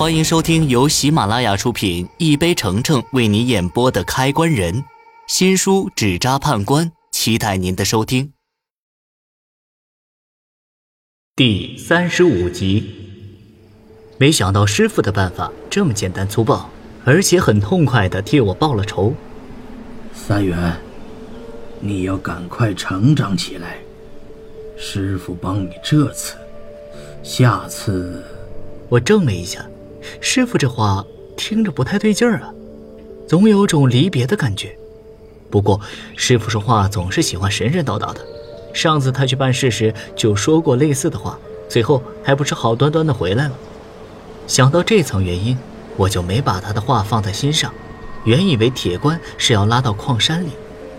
欢迎收听由喜马拉雅出品、一杯橙橙为你演播的《开关人》新书《纸扎判官》，期待您的收听。第三十五集，没想到师傅的办法这么简单粗暴，而且很痛快的替我报了仇。三元，你要赶快成长起来。师傅帮你这次，下次……我怔了一下。师傅这话听着不太对劲儿啊，总有种离别的感觉。不过师傅说话总是喜欢神神叨叨的，上次他去办事时就说过类似的话，最后还不是好端端的回来了。想到这层原因，我就没把他的话放在心上。原以为铁棺是要拉到矿山里，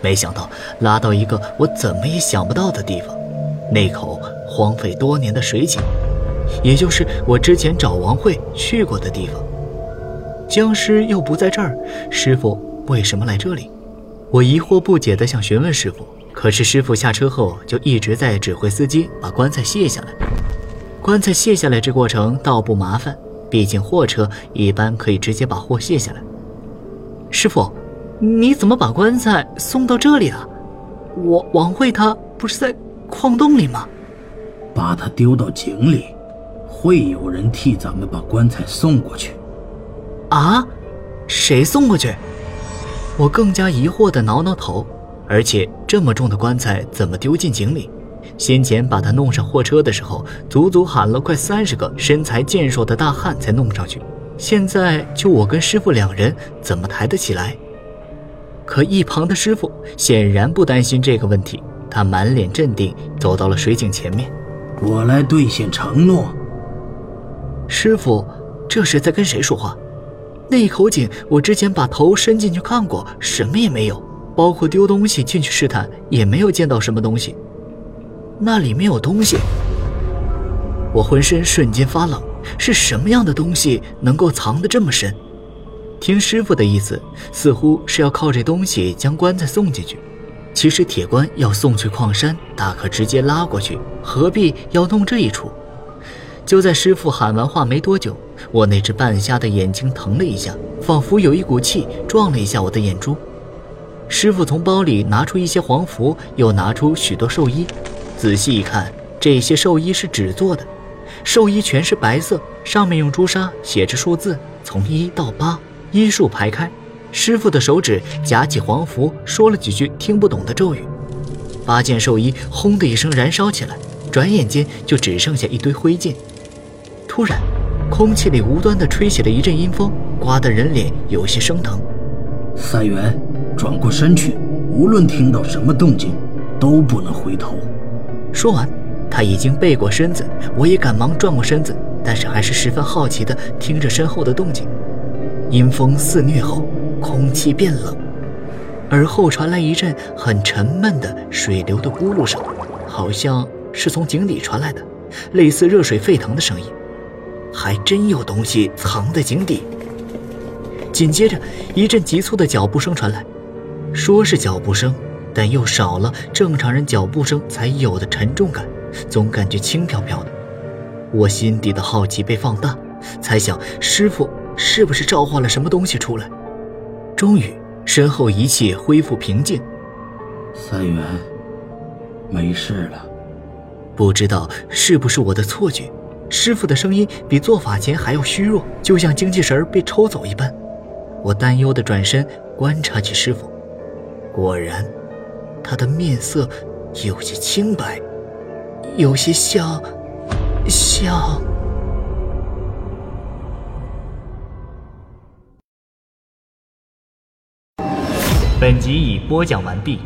没想到拉到一个我怎么也想不到的地方，那口荒废多年的水井。也就是我之前找王慧去过的地方。僵尸又不在这儿，师傅为什么来这里？我疑惑不解地想询问师傅，可是师傅下车后就一直在指挥司机把棺材卸下来。棺材卸下来这过程倒不麻烦，毕竟货车一般可以直接把货卸下来。师傅，你怎么把棺材送到这里啊？我王慧她不是在矿洞里吗？把她丢到井里。会有人替咱们把棺材送过去，啊？谁送过去？我更加疑惑地挠挠头。而且这么重的棺材怎么丢进井里？先前把他弄上货车的时候，足足喊了快三十个身材健硕的大汉才弄上去。现在就我跟师傅两人，怎么抬得起来？可一旁的师傅显然不担心这个问题，他满脸镇定，走到了水井前面。我来兑现承诺。师傅，这是在跟谁说话？那口井，我之前把头伸进去看过，什么也没有，包括丢东西进去试探，也没有见到什么东西。那里面有东西，我浑身瞬间发冷。是什么样的东西能够藏得这么深？听师傅的意思，似乎是要靠这东西将棺材送进去。其实铁棺要送去矿山，大可直接拉过去，何必要弄这一出？就在师傅喊完话没多久，我那只半瞎的眼睛疼了一下，仿佛有一股气撞了一下我的眼珠。师傅从包里拿出一些黄符，又拿出许多寿衣。仔细一看，这些寿衣是纸做的，寿衣全是白色，上面用朱砂写着数字，从一到八依数排开。师傅的手指夹起黄符，说了几句听不懂的咒语，八件寿衣轰的一声燃烧起来，转眼间就只剩下一堆灰烬。突然，空气里无端的吹起了一阵阴风，刮得人脸有些生疼。三元，转过身去，无论听到什么动静，都不能回头。说完，他已经背过身子，我也赶忙转过身子，但是还是十分好奇的听着身后的动静。阴风肆虐后，空气变冷，而后传来一阵很沉闷的水流的咕噜声，好像是从井底传来的，类似热水沸腾的声音。还真有东西藏在井底。紧接着，一阵急促的脚步声传来，说是脚步声，但又少了正常人脚步声才有的沉重感，总感觉轻飘飘的。我心底的好奇被放大，猜想师傅是不是召唤了什么东西出来。终于，身后一切恢复平静。三元，没事了。不知道是不是我的错觉。师傅的声音比做法前还要虚弱，就像精气神儿被抽走一般。我担忧地转身观察起师傅，果然，他的面色有些清白，有些像……像……本集已播讲完毕。